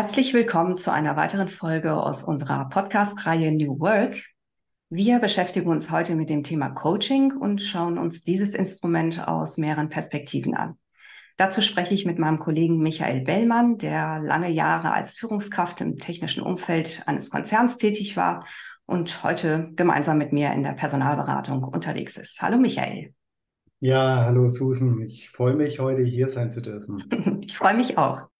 Herzlich willkommen zu einer weiteren Folge aus unserer Podcast-Reihe New Work. Wir beschäftigen uns heute mit dem Thema Coaching und schauen uns dieses Instrument aus mehreren Perspektiven an. Dazu spreche ich mit meinem Kollegen Michael Bellmann, der lange Jahre als Führungskraft im technischen Umfeld eines Konzerns tätig war und heute gemeinsam mit mir in der Personalberatung unterwegs ist. Hallo Michael. Ja, hallo Susan. Ich freue mich, heute hier sein zu dürfen. ich freue mich auch.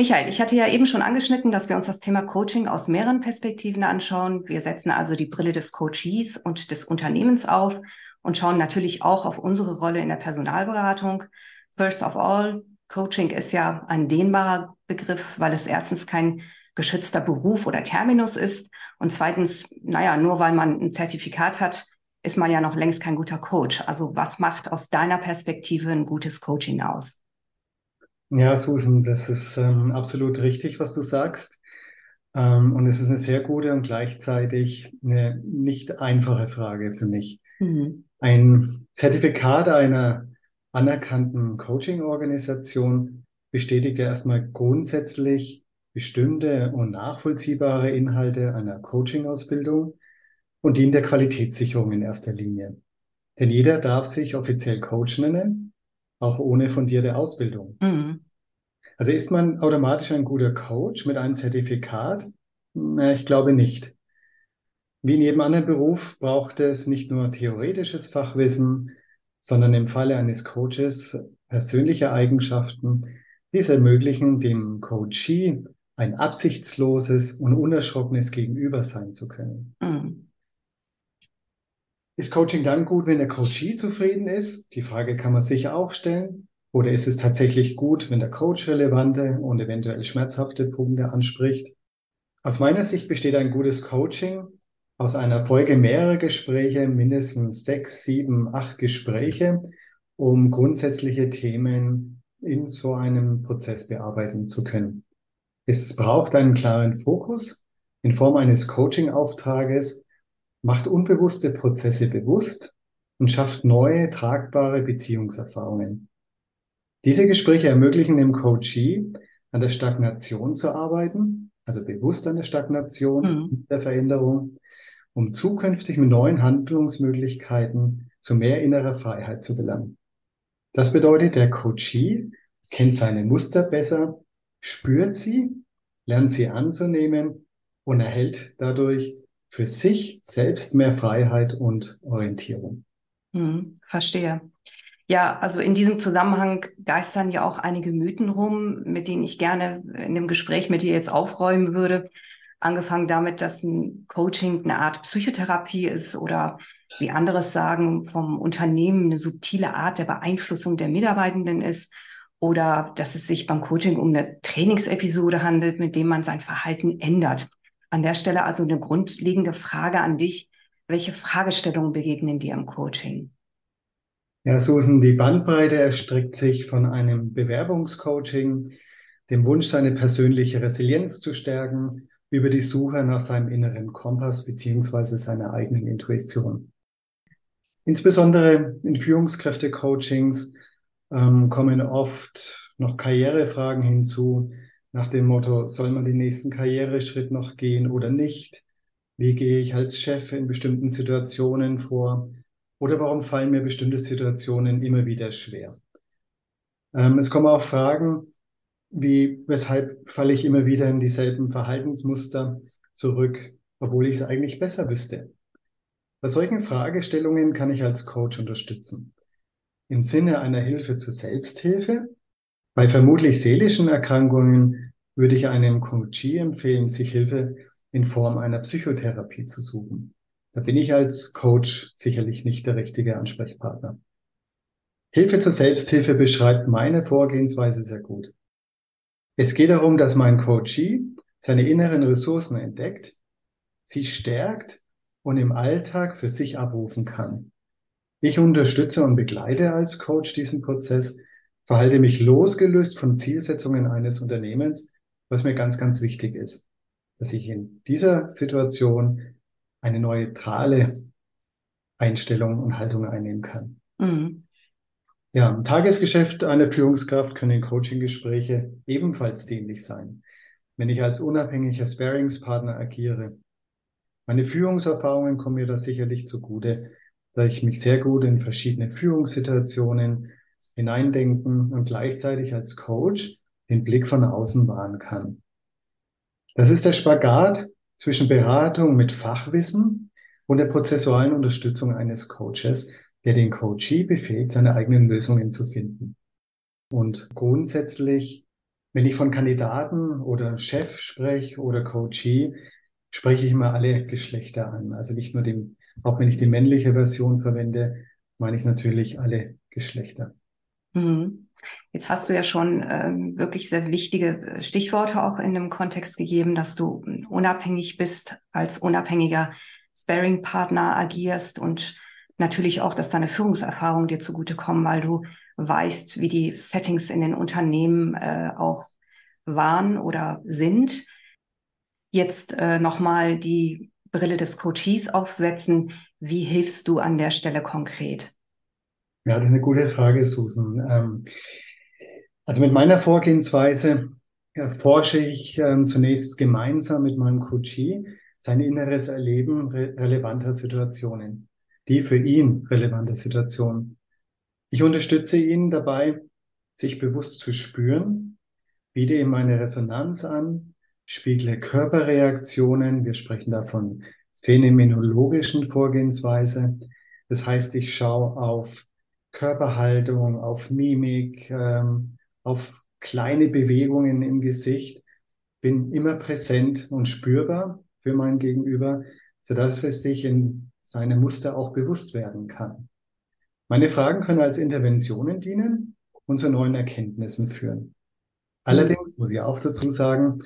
Michael, ich hatte ja eben schon angeschnitten, dass wir uns das Thema Coaching aus mehreren Perspektiven anschauen. Wir setzen also die Brille des Coaches und des Unternehmens auf und schauen natürlich auch auf unsere Rolle in der Personalberatung. First of all, Coaching ist ja ein dehnbarer Begriff, weil es erstens kein geschützter Beruf oder Terminus ist und zweitens, naja, nur weil man ein Zertifikat hat, ist man ja noch längst kein guter Coach. Also was macht aus deiner Perspektive ein gutes Coaching aus? Ja, Susan, das ist ähm, absolut richtig, was du sagst. Ähm, und es ist eine sehr gute und gleichzeitig eine nicht einfache Frage für mich. Mhm. Ein Zertifikat einer anerkannten Coaching-Organisation bestätigt ja erstmal grundsätzlich bestimmte und nachvollziehbare Inhalte einer Coaching-Ausbildung und dient der Qualitätssicherung in erster Linie. Denn jeder darf sich offiziell Coach nennen auch ohne fundierte Ausbildung. Mhm. Also ist man automatisch ein guter Coach mit einem Zertifikat? Na, ich glaube nicht. Wie in jedem anderen Beruf braucht es nicht nur theoretisches Fachwissen, sondern im Falle eines Coaches persönliche Eigenschaften, die es ermöglichen, dem Coachee ein absichtsloses und unerschrockenes Gegenüber sein zu können. Mhm. Ist Coaching dann gut, wenn der Coachee zufrieden ist? Die Frage kann man sicher auch stellen. Oder ist es tatsächlich gut, wenn der Coach relevante und eventuell schmerzhafte Punkte anspricht? Aus meiner Sicht besteht ein gutes Coaching aus einer Folge mehrerer Gespräche, mindestens sechs, sieben, acht Gespräche, um grundsätzliche Themen in so einem Prozess bearbeiten zu können. Es braucht einen klaren Fokus in Form eines Coaching-Auftrages, macht unbewusste Prozesse bewusst und schafft neue, tragbare Beziehungserfahrungen. Diese Gespräche ermöglichen dem Coachee, an der Stagnation zu arbeiten, also bewusst an der Stagnation, mhm. der Veränderung, um zukünftig mit neuen Handlungsmöglichkeiten zu mehr innerer Freiheit zu gelangen. Das bedeutet, der Coachee kennt seine Muster besser, spürt sie, lernt sie anzunehmen und erhält dadurch für sich selbst mehr Freiheit und Orientierung. Hm, verstehe. Ja, also in diesem Zusammenhang geistern ja auch einige Mythen rum, mit denen ich gerne in dem Gespräch mit dir jetzt aufräumen würde. Angefangen damit, dass ein Coaching eine Art Psychotherapie ist oder wie anderes sagen, vom Unternehmen eine subtile Art der Beeinflussung der Mitarbeitenden ist oder dass es sich beim Coaching um eine Trainingsepisode handelt, mit dem man sein Verhalten ändert. An der Stelle also eine grundlegende Frage an dich. Welche Fragestellungen begegnen dir im Coaching? Ja, Susan, die Bandbreite erstreckt sich von einem Bewerbungscoaching, dem Wunsch, seine persönliche Resilienz zu stärken, über die Suche nach seinem inneren Kompass beziehungsweise seiner eigenen Intuition. Insbesondere in Führungskräfte-Coachings ähm, kommen oft noch Karrierefragen hinzu, nach dem Motto, soll man den nächsten Karriereschritt noch gehen oder nicht? Wie gehe ich als Chef in bestimmten Situationen vor? Oder warum fallen mir bestimmte Situationen immer wieder schwer? Ähm, es kommen auch Fragen, wie, weshalb falle ich immer wieder in dieselben Verhaltensmuster zurück, obwohl ich es eigentlich besser wüsste? Bei solchen Fragestellungen kann ich als Coach unterstützen. Im Sinne einer Hilfe zur Selbsthilfe bei vermutlich seelischen Erkrankungen würde ich einem Coachee empfehlen, sich Hilfe in Form einer Psychotherapie zu suchen. Da bin ich als Coach sicherlich nicht der richtige Ansprechpartner. Hilfe zur Selbsthilfe beschreibt meine Vorgehensweise sehr gut. Es geht darum, dass mein Coachee seine inneren Ressourcen entdeckt, sie stärkt und im Alltag für sich abrufen kann. Ich unterstütze und begleite als Coach diesen Prozess verhalte mich losgelöst von Zielsetzungen eines Unternehmens, was mir ganz, ganz wichtig ist, dass ich in dieser Situation eine neutrale Einstellung und Haltung einnehmen kann. Mhm. Ja, im Tagesgeschäft einer Führungskraft können Coaching-Gespräche ebenfalls dienlich sein, wenn ich als unabhängiger Sparingspartner agiere. Meine Führungserfahrungen kommen mir da sicherlich zugute, da ich mich sehr gut in verschiedene Führungssituationen hineindenken und gleichzeitig als Coach den Blick von außen wahren kann. Das ist der Spagat zwischen Beratung mit Fachwissen und der prozessualen Unterstützung eines Coaches, der den Coachee befähigt, seine eigenen Lösungen zu finden. Und grundsätzlich, wenn ich von Kandidaten oder Chef spreche oder Coachee, spreche ich immer alle Geschlechter an. Also nicht nur den, auch wenn ich die männliche Version verwende, meine ich natürlich alle Geschlechter. Mhm. Jetzt hast du ja schon ähm, wirklich sehr wichtige Stichworte auch in dem Kontext gegeben, dass du unabhängig bist, als unabhängiger Sparing-Partner agierst und natürlich auch, dass deine Führungserfahrung dir zugutekommen, weil du weißt, wie die Settings in den Unternehmen äh, auch waren oder sind. Jetzt äh, nochmal die Brille des Coaches aufsetzen. Wie hilfst du an der Stelle konkret? Ja, das ist eine gute Frage, Susan. Ähm, also mit meiner Vorgehensweise erforsche ich ähm, zunächst gemeinsam mit meinem Coachee sein inneres Erleben re relevanter Situationen, die für ihn relevante Situationen. Ich unterstütze ihn dabei, sich bewusst zu spüren, biete ihm eine Resonanz an, spiegle Körperreaktionen, wir sprechen davon phänomenologischen Vorgehensweise. Das heißt, ich schaue auf Körperhaltung, auf Mimik, ähm, auf kleine Bewegungen im Gesicht, bin immer präsent und spürbar für mein Gegenüber, sodass es sich in seine Muster auch bewusst werden kann. Meine Fragen können als Interventionen dienen und zu neuen Erkenntnissen führen. Allerdings muss ich auch dazu sagen,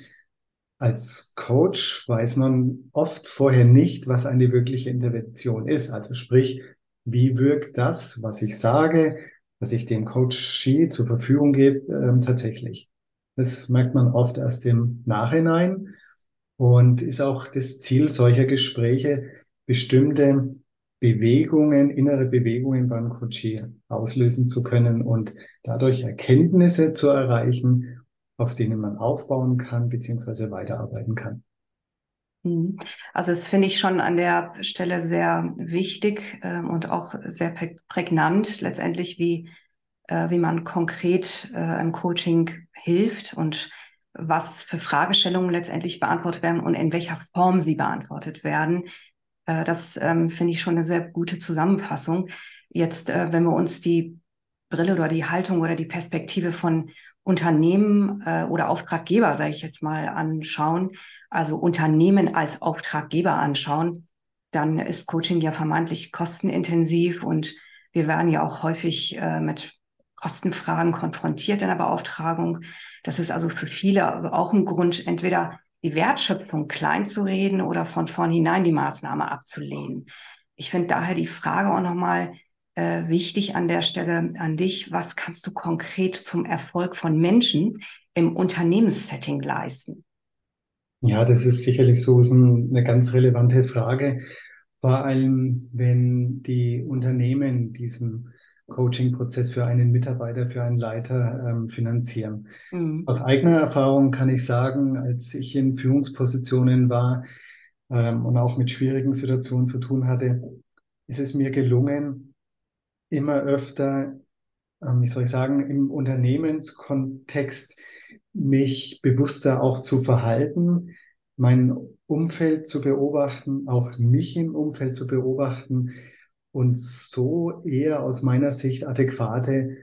als Coach weiß man oft vorher nicht, was eine wirkliche Intervention ist. Also sprich, wie wirkt das, was ich sage, was ich dem Coachee zur Verfügung gebe, ähm, tatsächlich. Das merkt man oft erst im Nachhinein und ist auch das Ziel solcher Gespräche, bestimmte Bewegungen, innere Bewegungen beim Coachee auslösen zu können und dadurch Erkenntnisse zu erreichen, auf denen man aufbauen kann, beziehungsweise weiterarbeiten kann. Mhm. Also das finde ich schon an der Stelle sehr wichtig äh, und auch sehr prägnant letztendlich, wie, äh, wie man konkret äh, im Coaching hilft und was für Fragestellungen letztendlich beantwortet werden und in welcher Form sie beantwortet werden. Äh, das ähm, finde ich schon eine sehr gute Zusammenfassung. Jetzt, äh, wenn wir uns die Brille oder die Haltung oder die Perspektive von Unternehmen äh, oder Auftraggeber, sage ich jetzt mal, anschauen, also Unternehmen als Auftraggeber anschauen, dann ist Coaching ja vermeintlich kostenintensiv und wir werden ja auch häufig äh, mit Kostenfragen konfrontiert in der Beauftragung. Das ist also für viele auch ein Grund, entweder die Wertschöpfung klein zu reden oder von vornherein die Maßnahme abzulehnen. Ich finde daher die Frage auch nochmal, äh, wichtig an der Stelle an dich. Was kannst du konkret zum Erfolg von Menschen im Unternehmenssetting leisten? Ja, das ist sicherlich so eine ganz relevante Frage, vor allem wenn die Unternehmen diesen Coaching-Prozess für einen Mitarbeiter, für einen Leiter ähm, finanzieren. Mhm. Aus eigener Erfahrung kann ich sagen, als ich in Führungspositionen war ähm, und auch mit schwierigen Situationen zu tun hatte, ist es mir gelungen, immer öfter, ähm, wie soll ich sagen, im Unternehmenskontext mich bewusster auch zu verhalten, mein Umfeld zu beobachten, auch mich im Umfeld zu beobachten und so eher aus meiner Sicht adäquate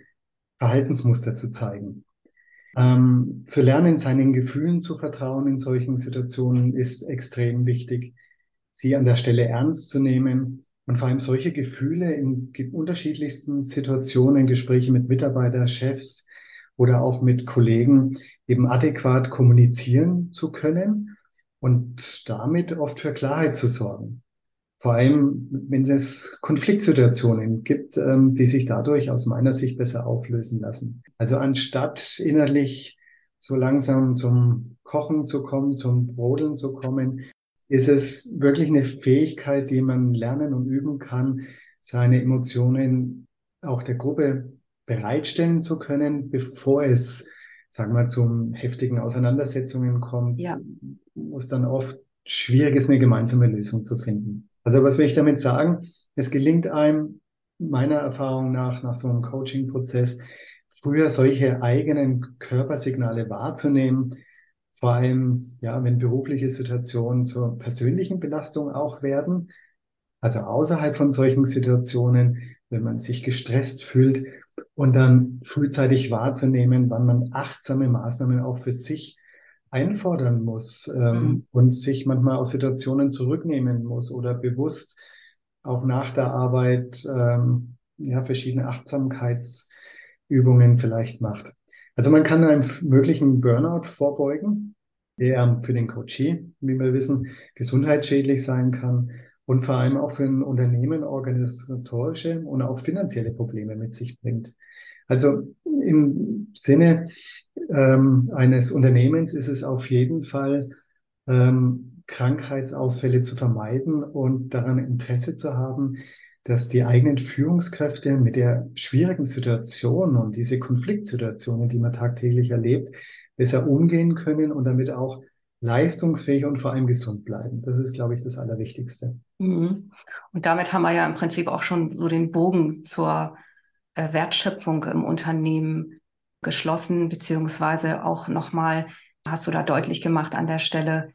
Verhaltensmuster zu zeigen. Ähm, zu lernen, seinen Gefühlen zu vertrauen in solchen Situationen ist extrem wichtig, sie an der Stelle ernst zu nehmen und vor allem solche Gefühle in unterschiedlichsten Situationen, Gespräche mit Mitarbeitern, Chefs oder auch mit Kollegen eben adäquat kommunizieren zu können und damit oft für Klarheit zu sorgen. Vor allem, wenn es Konfliktsituationen gibt, ähm, die sich dadurch aus meiner Sicht besser auflösen lassen. Also anstatt innerlich so langsam zum Kochen zu kommen, zum Brodeln zu kommen, ist es wirklich eine Fähigkeit, die man lernen und üben kann, seine Emotionen auch der Gruppe bereitstellen zu können, bevor es, sagen wir, zu heftigen Auseinandersetzungen kommt, ja. wo es dann oft schwierig ist, eine gemeinsame Lösung zu finden. Also was will ich damit sagen? Es gelingt einem meiner Erfahrung nach, nach so einem Coaching-Prozess, früher solche eigenen Körpersignale wahrzunehmen, vor allem, ja, wenn berufliche Situationen zur persönlichen Belastung auch werden, also außerhalb von solchen Situationen, wenn man sich gestresst fühlt und dann frühzeitig wahrzunehmen, wann man achtsame Maßnahmen auch für sich einfordern muss ähm, mhm. und sich manchmal aus Situationen zurücknehmen muss oder bewusst auch nach der Arbeit ähm, ja, verschiedene Achtsamkeitsübungen vielleicht macht. Also man kann einem möglichen Burnout vorbeugen, der für den Coachee, wie wir wissen, gesundheitsschädlich sein kann und vor allem auch für ein Unternehmen organisatorische und auch finanzielle Probleme mit sich bringt. Also im Sinne ähm, eines Unternehmens ist es auf jeden Fall ähm, Krankheitsausfälle zu vermeiden und daran Interesse zu haben, dass die eigenen Führungskräfte mit der schwierigen Situation und diese Konfliktsituationen, die man tagtäglich erlebt, besser umgehen können und damit auch leistungsfähig und vor allem gesund bleiben. Das ist, glaube ich, das Allerwichtigste. Mhm. Und damit haben wir ja im Prinzip auch schon so den Bogen zur äh, Wertschöpfung im Unternehmen geschlossen, beziehungsweise auch nochmal, hast du da deutlich gemacht an der Stelle,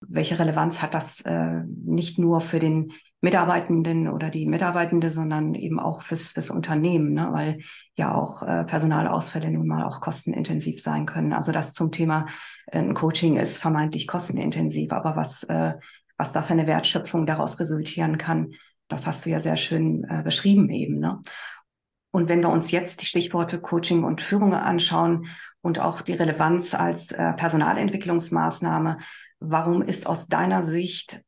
welche Relevanz hat das äh, nicht nur für den Mitarbeitenden oder die Mitarbeitende, sondern eben auch fürs, fürs Unternehmen, ne? weil ja auch äh, Personalausfälle nun mal auch kostenintensiv sein können. Also das zum Thema äh, Coaching ist vermeintlich kostenintensiv, aber was, äh, was da für eine Wertschöpfung daraus resultieren kann, das hast du ja sehr schön äh, beschrieben eben. Ne? Und wenn wir uns jetzt die Stichworte Coaching und Führung anschauen und auch die Relevanz als äh, Personalentwicklungsmaßnahme, Warum ist aus deiner Sicht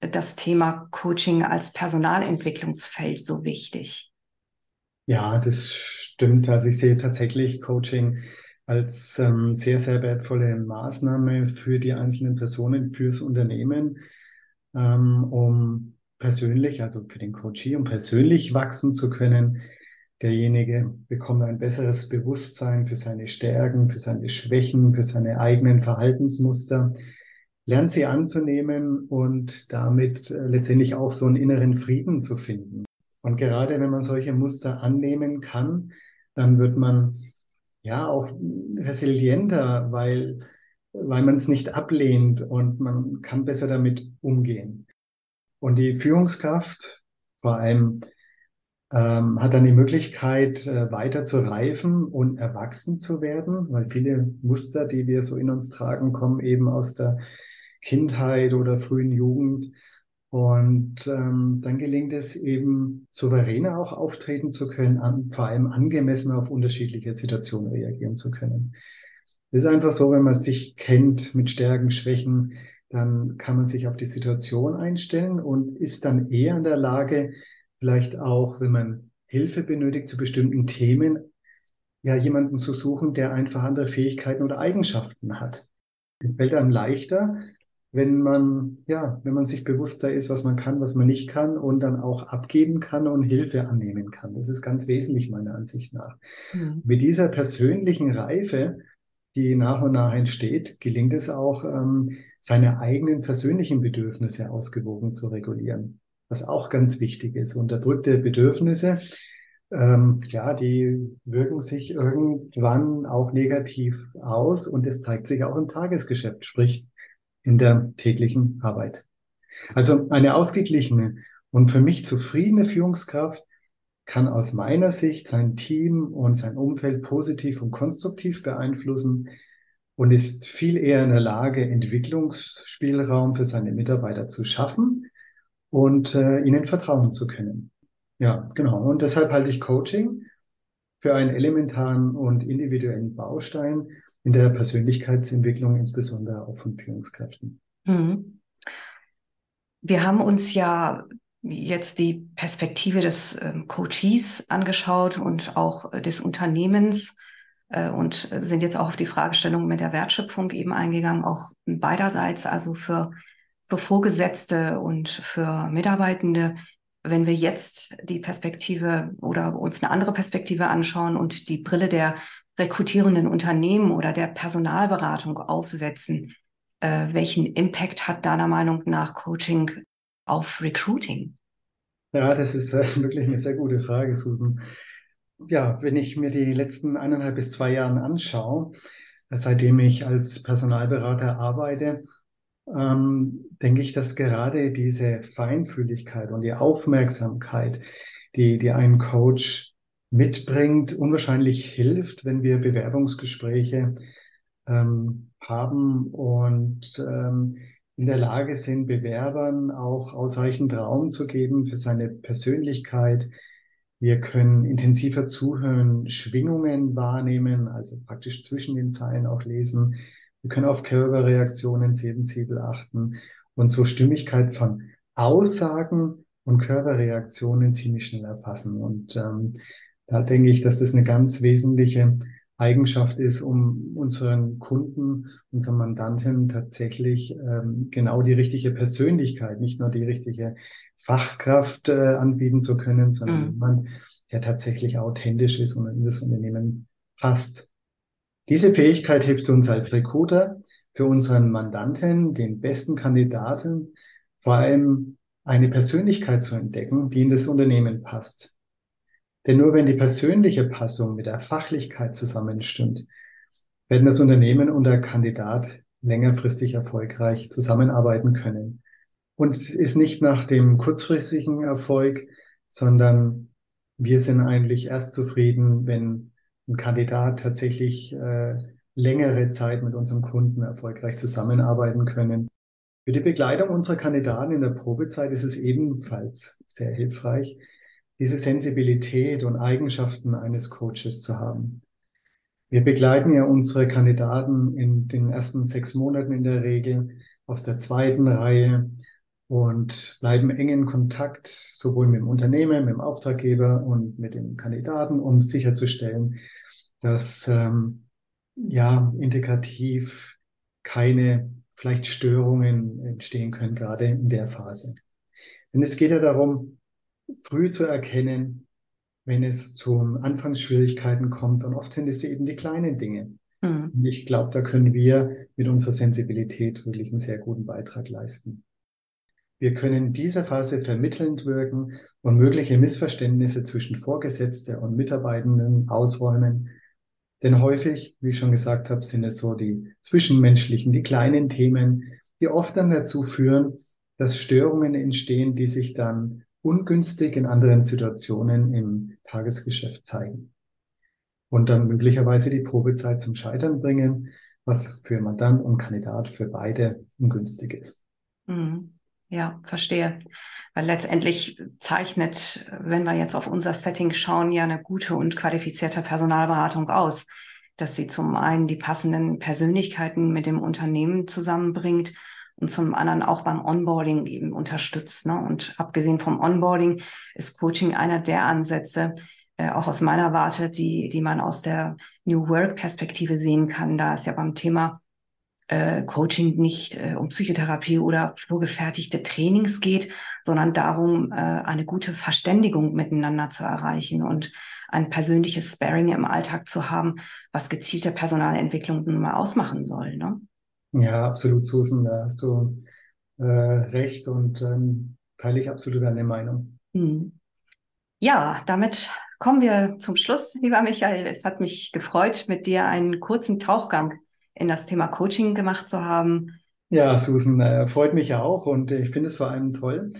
das Thema Coaching als Personalentwicklungsfeld so wichtig? Ja, das stimmt. Also ich sehe tatsächlich Coaching als ähm, sehr, sehr wertvolle Maßnahme für die einzelnen Personen, fürs Unternehmen, ähm, um persönlich, also für den Coachee, um persönlich wachsen zu können. Derjenige bekommt ein besseres Bewusstsein für seine Stärken, für seine Schwächen, für seine eigenen Verhaltensmuster lernt sie anzunehmen und damit äh, letztendlich auch so einen inneren Frieden zu finden. Und gerade wenn man solche Muster annehmen kann, dann wird man ja auch resilienter, weil, weil man es nicht ablehnt und man kann besser damit umgehen. Und die Führungskraft vor allem ähm, hat dann die Möglichkeit, äh, weiter zu reifen und erwachsen zu werden, weil viele Muster, die wir so in uns tragen, kommen eben aus der Kindheit oder frühen Jugend. Und ähm, dann gelingt es eben, souveräner auch auftreten zu können, an, vor allem angemessen auf unterschiedliche Situationen reagieren zu können. Es ist einfach so, wenn man sich kennt mit Stärken, Schwächen, dann kann man sich auf die Situation einstellen und ist dann eher in der Lage, vielleicht auch, wenn man Hilfe benötigt zu bestimmten Themen, ja, jemanden zu suchen, der einfach andere Fähigkeiten oder Eigenschaften hat. Es fällt einem leichter, wenn man, ja, wenn man sich bewusster ist, was man kann, was man nicht kann und dann auch abgeben kann und Hilfe annehmen kann. Das ist ganz wesentlich meiner Ansicht nach. Mhm. Mit dieser persönlichen Reife, die nach und nach entsteht, gelingt es auch, ähm, seine eigenen persönlichen Bedürfnisse ausgewogen zu regulieren. Was auch ganz wichtig ist. Unterdrückte Bedürfnisse, ähm, ja, die wirken sich irgendwann auch negativ aus und es zeigt sich auch im Tagesgeschäft. Sprich, in der täglichen Arbeit. Also eine ausgeglichene und für mich zufriedene Führungskraft kann aus meiner Sicht sein Team und sein Umfeld positiv und konstruktiv beeinflussen und ist viel eher in der Lage, Entwicklungsspielraum für seine Mitarbeiter zu schaffen und äh, ihnen vertrauen zu können. Ja, genau. Und deshalb halte ich Coaching für einen elementaren und individuellen Baustein, in der Persönlichkeitsentwicklung, insbesondere auch von Führungskräften. Mhm. Wir haben uns ja jetzt die Perspektive des ähm, Coaches angeschaut und auch des Unternehmens äh, und sind jetzt auch auf die Fragestellung mit der Wertschöpfung eben eingegangen, auch beiderseits, also für, für Vorgesetzte und für Mitarbeitende. wenn wir jetzt die Perspektive oder uns eine andere Perspektive anschauen und die Brille der rekrutierenden Unternehmen oder der Personalberatung aufsetzen, äh, welchen Impact hat deiner Meinung nach Coaching auf Recruiting? Ja, das ist äh, wirklich eine sehr gute Frage, Susan. Ja, wenn ich mir die letzten eineinhalb bis zwei Jahre anschaue, seitdem ich als Personalberater arbeite, ähm, denke ich, dass gerade diese Feinfühligkeit und die Aufmerksamkeit, die, die ein Coach mitbringt, unwahrscheinlich hilft, wenn wir Bewerbungsgespräche ähm, haben und ähm, in der Lage sind, Bewerbern auch ausreichend Raum zu geben für seine Persönlichkeit. Wir können intensiver zuhören, Schwingungen wahrnehmen, also praktisch zwischen den Zeilen auch lesen. Wir können auf Körperreaktionen sensibel achten und so Stimmigkeit von Aussagen und Körperreaktionen ziemlich schnell erfassen. Und ähm, da denke ich, dass das eine ganz wesentliche Eigenschaft ist, um unseren Kunden, unseren Mandanten tatsächlich ähm, genau die richtige Persönlichkeit, nicht nur die richtige Fachkraft äh, anbieten zu können, sondern mhm. jemand, der tatsächlich authentisch ist und in das Unternehmen passt. Diese Fähigkeit hilft uns als Recruiter für unseren Mandanten, den besten Kandidaten, vor allem eine Persönlichkeit zu entdecken, die in das Unternehmen passt. Denn nur wenn die persönliche Passung mit der Fachlichkeit zusammenstimmt, werden das Unternehmen und der Kandidat längerfristig erfolgreich zusammenarbeiten können. Uns ist nicht nach dem kurzfristigen Erfolg, sondern wir sind eigentlich erst zufrieden, wenn ein Kandidat tatsächlich äh, längere Zeit mit unserem Kunden erfolgreich zusammenarbeiten können. Für die Begleitung unserer Kandidaten in der Probezeit ist es ebenfalls sehr hilfreich, diese Sensibilität und Eigenschaften eines Coaches zu haben. Wir begleiten ja unsere Kandidaten in den ersten sechs Monaten in der Regel aus der zweiten Reihe und bleiben eng in Kontakt, sowohl mit dem Unternehmen, mit dem Auftraggeber und mit den Kandidaten, um sicherzustellen, dass ähm, ja integrativ keine vielleicht Störungen entstehen können, gerade in der Phase. Denn es geht ja darum, früh zu erkennen, wenn es zu Anfangsschwierigkeiten kommt. Und oft sind es eben die kleinen Dinge. Mhm. Und ich glaube, da können wir mit unserer Sensibilität wirklich einen sehr guten Beitrag leisten. Wir können in dieser Phase vermittelnd wirken und mögliche Missverständnisse zwischen Vorgesetzter und Mitarbeitenden ausräumen. Denn häufig, wie ich schon gesagt habe, sind es so die zwischenmenschlichen, die kleinen Themen, die oft dann dazu führen, dass Störungen entstehen, die sich dann ungünstig in anderen Situationen im Tagesgeschäft zeigen. Und dann möglicherweise die Probezeit zum Scheitern bringen, was für Mandant und Kandidat für beide ungünstig ist. Mhm. Ja, verstehe. Weil letztendlich zeichnet, wenn wir jetzt auf unser Setting schauen, ja eine gute und qualifizierte Personalberatung aus, dass sie zum einen die passenden Persönlichkeiten mit dem Unternehmen zusammenbringt und zum anderen auch beim Onboarding eben unterstützt. Ne? Und abgesehen vom Onboarding ist Coaching einer der Ansätze, äh, auch aus meiner Warte, die, die man aus der New Work Perspektive sehen kann. Da ist ja beim Thema äh, Coaching nicht äh, um Psychotherapie oder vorgefertigte Trainings geht, sondern darum, äh, eine gute Verständigung miteinander zu erreichen und ein persönliches Sparing im Alltag zu haben, was gezielte Personalentwicklung nun mal ausmachen soll. Ne? Ja, absolut, Susan, da hast du äh, recht und ähm, teile ich absolut deine Meinung. Hm. Ja, damit kommen wir zum Schluss, lieber Michael. Es hat mich gefreut, mit dir einen kurzen Tauchgang in das Thema Coaching gemacht zu haben. Ja, Susan, äh, freut mich ja auch und ich finde es vor allem toll,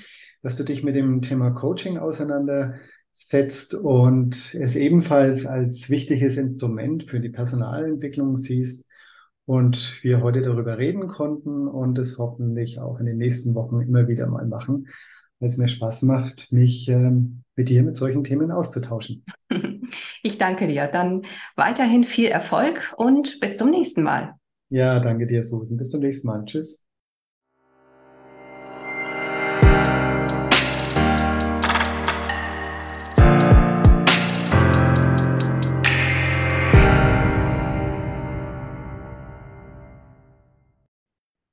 dass du dich mit dem Thema Coaching auseinandersetzt und es ebenfalls als wichtiges Instrument für die Personalentwicklung siehst und wir heute darüber reden konnten und es hoffentlich auch in den nächsten Wochen immer wieder mal machen, weil es mir Spaß macht, mich ähm, mit dir mit solchen Themen auszutauschen. Ich danke dir. Dann weiterhin viel Erfolg und bis zum nächsten Mal. Ja, danke dir, Susan. Bis zum nächsten Mal. Tschüss.